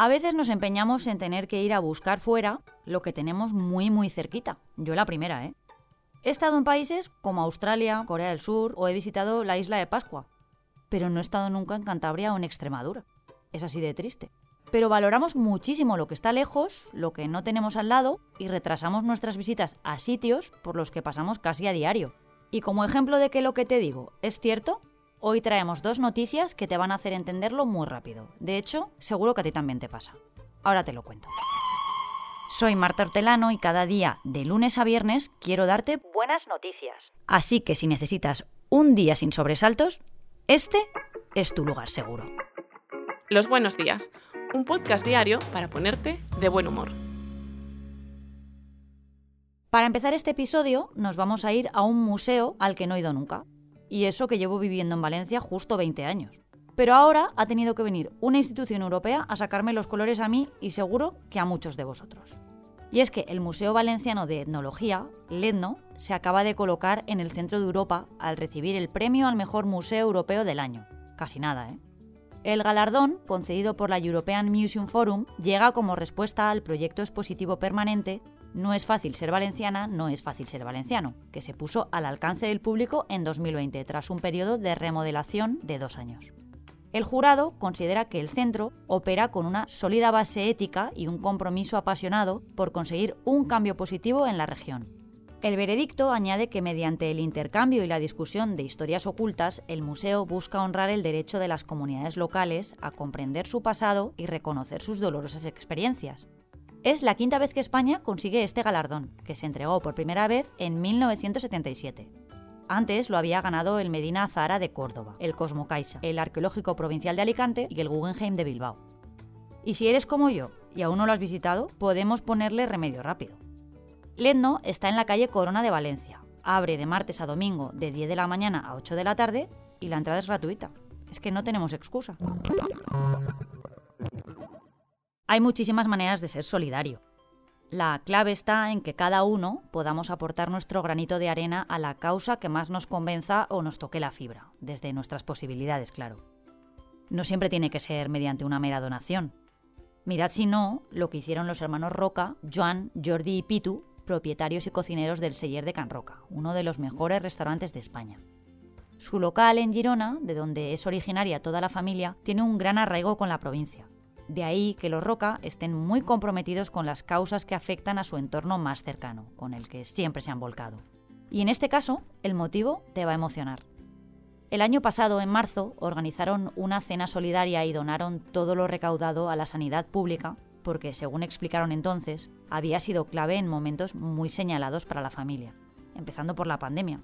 A veces nos empeñamos en tener que ir a buscar fuera lo que tenemos muy muy cerquita. Yo la primera, ¿eh? He estado en países como Australia, Corea del Sur o he visitado la isla de Pascua, pero no he estado nunca en Cantabria o en Extremadura. Es así de triste. Pero valoramos muchísimo lo que está lejos, lo que no tenemos al lado y retrasamos nuestras visitas a sitios por los que pasamos casi a diario. Y como ejemplo de que lo que te digo es cierto, Hoy traemos dos noticias que te van a hacer entenderlo muy rápido. De hecho, seguro que a ti también te pasa. Ahora te lo cuento. Soy Marta Hortelano y cada día, de lunes a viernes, quiero darte buenas noticias. Así que si necesitas un día sin sobresaltos, este es tu lugar seguro. Los buenos días, un podcast diario para ponerte de buen humor. Para empezar este episodio, nos vamos a ir a un museo al que no he ido nunca. Y eso que llevo viviendo en Valencia justo 20 años. Pero ahora ha tenido que venir una institución europea a sacarme los colores a mí y seguro que a muchos de vosotros. Y es que el Museo Valenciano de Etnología, LEDNO, se acaba de colocar en el centro de Europa al recibir el premio al mejor museo europeo del año. Casi nada, ¿eh? El galardón, concedido por la European Museum Forum, llega como respuesta al proyecto expositivo permanente no es fácil ser valenciana, no es fácil ser valenciano, que se puso al alcance del público en 2020 tras un periodo de remodelación de dos años. El jurado considera que el centro opera con una sólida base ética y un compromiso apasionado por conseguir un cambio positivo en la región. El veredicto añade que mediante el intercambio y la discusión de historias ocultas, el museo busca honrar el derecho de las comunidades locales a comprender su pasado y reconocer sus dolorosas experiencias. Es la quinta vez que España consigue este galardón, que se entregó por primera vez en 1977. Antes lo había ganado el Medina Zahara de Córdoba, el Cosmo Caixa, el Arqueológico Provincial de Alicante y el Guggenheim de Bilbao. Y si eres como yo y aún no lo has visitado, podemos ponerle remedio rápido. Ledno está en la calle Corona de Valencia. Abre de martes a domingo de 10 de la mañana a 8 de la tarde y la entrada es gratuita. Es que no tenemos excusa. Hay muchísimas maneras de ser solidario. La clave está en que cada uno podamos aportar nuestro granito de arena a la causa que más nos convenza o nos toque la fibra, desde nuestras posibilidades, claro. No siempre tiene que ser mediante una mera donación. Mirad si no lo que hicieron los hermanos Roca, Joan, Jordi y Pitu, propietarios y cocineros del Seller de Can Roca, uno de los mejores restaurantes de España. Su local en Girona, de donde es originaria toda la familia, tiene un gran arraigo con la provincia de ahí que los Roca estén muy comprometidos con las causas que afectan a su entorno más cercano, con el que siempre se han volcado. Y en este caso, el motivo te va a emocionar. El año pasado, en marzo, organizaron una cena solidaria y donaron todo lo recaudado a la sanidad pública, porque, según explicaron entonces, había sido clave en momentos muy señalados para la familia, empezando por la pandemia.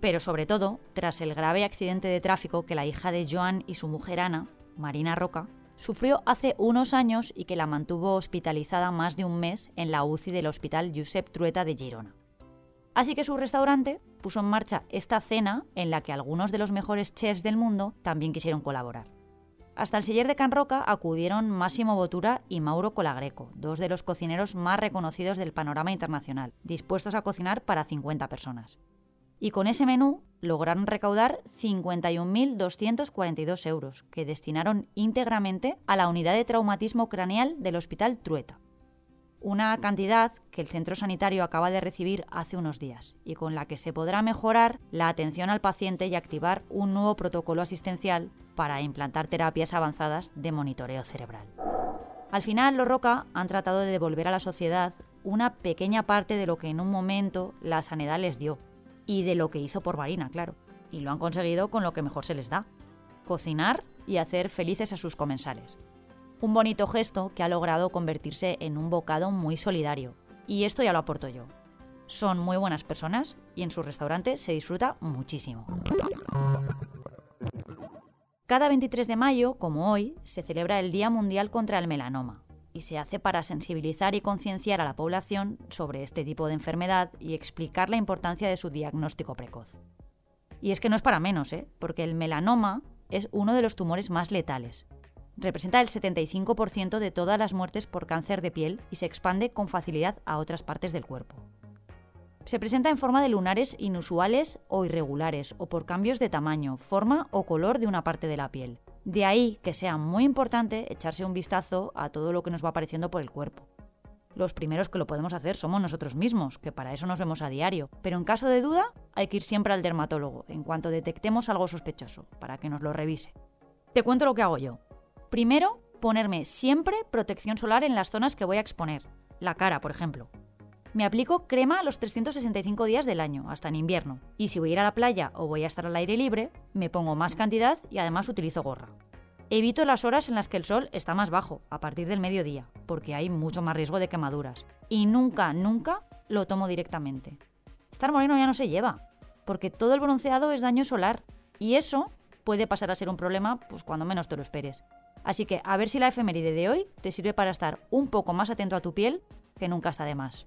Pero sobre todo, tras el grave accidente de tráfico que la hija de Joan y su mujer Ana, Marina Roca, sufrió hace unos años y que la mantuvo hospitalizada más de un mes en la UCI del Hospital Josep Trueta de Girona. Así que su restaurante puso en marcha esta cena en la que algunos de los mejores chefs del mundo también quisieron colaborar. Hasta el seller de Can Roca acudieron Máximo Botura y Mauro Colagreco, dos de los cocineros más reconocidos del panorama internacional, dispuestos a cocinar para 50 personas y con ese menú lograron recaudar 51.242 euros, que destinaron íntegramente a la unidad de traumatismo craneal del Hospital Trueta. Una cantidad que el centro sanitario acaba de recibir hace unos días y con la que se podrá mejorar la atención al paciente y activar un nuevo protocolo asistencial para implantar terapias avanzadas de monitoreo cerebral. Al final, los Roca han tratado de devolver a la sociedad una pequeña parte de lo que en un momento la sanidad les dio, y de lo que hizo por Marina, claro. Y lo han conseguido con lo que mejor se les da, cocinar y hacer felices a sus comensales. Un bonito gesto que ha logrado convertirse en un bocado muy solidario. Y esto ya lo aporto yo. Son muy buenas personas y en su restaurante se disfruta muchísimo. Cada 23 de mayo, como hoy, se celebra el Día Mundial contra el Melanoma, y se hace para sensibilizar y concienciar a la población sobre este tipo de enfermedad y explicar la importancia de su diagnóstico precoz. Y es que no es para menos, ¿eh? porque el melanoma es uno de los tumores más letales. Representa el 75% de todas las muertes por cáncer de piel y se expande con facilidad a otras partes del cuerpo. Se presenta en forma de lunares inusuales o irregulares, o por cambios de tamaño, forma o color de una parte de la piel. De ahí que sea muy importante echarse un vistazo a todo lo que nos va apareciendo por el cuerpo. Los primeros que lo podemos hacer somos nosotros mismos, que para eso nos vemos a diario. Pero en caso de duda, hay que ir siempre al dermatólogo en cuanto detectemos algo sospechoso, para que nos lo revise. Te cuento lo que hago yo. Primero, ponerme siempre protección solar en las zonas que voy a exponer. La cara, por ejemplo. Me aplico crema los 365 días del año, hasta en invierno. Y si voy a ir a la playa o voy a estar al aire libre, me pongo más cantidad y además utilizo gorra. Evito las horas en las que el sol está más bajo, a partir del mediodía, porque hay mucho más riesgo de quemaduras. Y nunca, nunca lo tomo directamente. Estar moreno ya no se lleva, porque todo el bronceado es daño solar. Y eso puede pasar a ser un problema pues cuando menos te lo esperes. Así que a ver si la efeméride de hoy te sirve para estar un poco más atento a tu piel, que nunca está de más.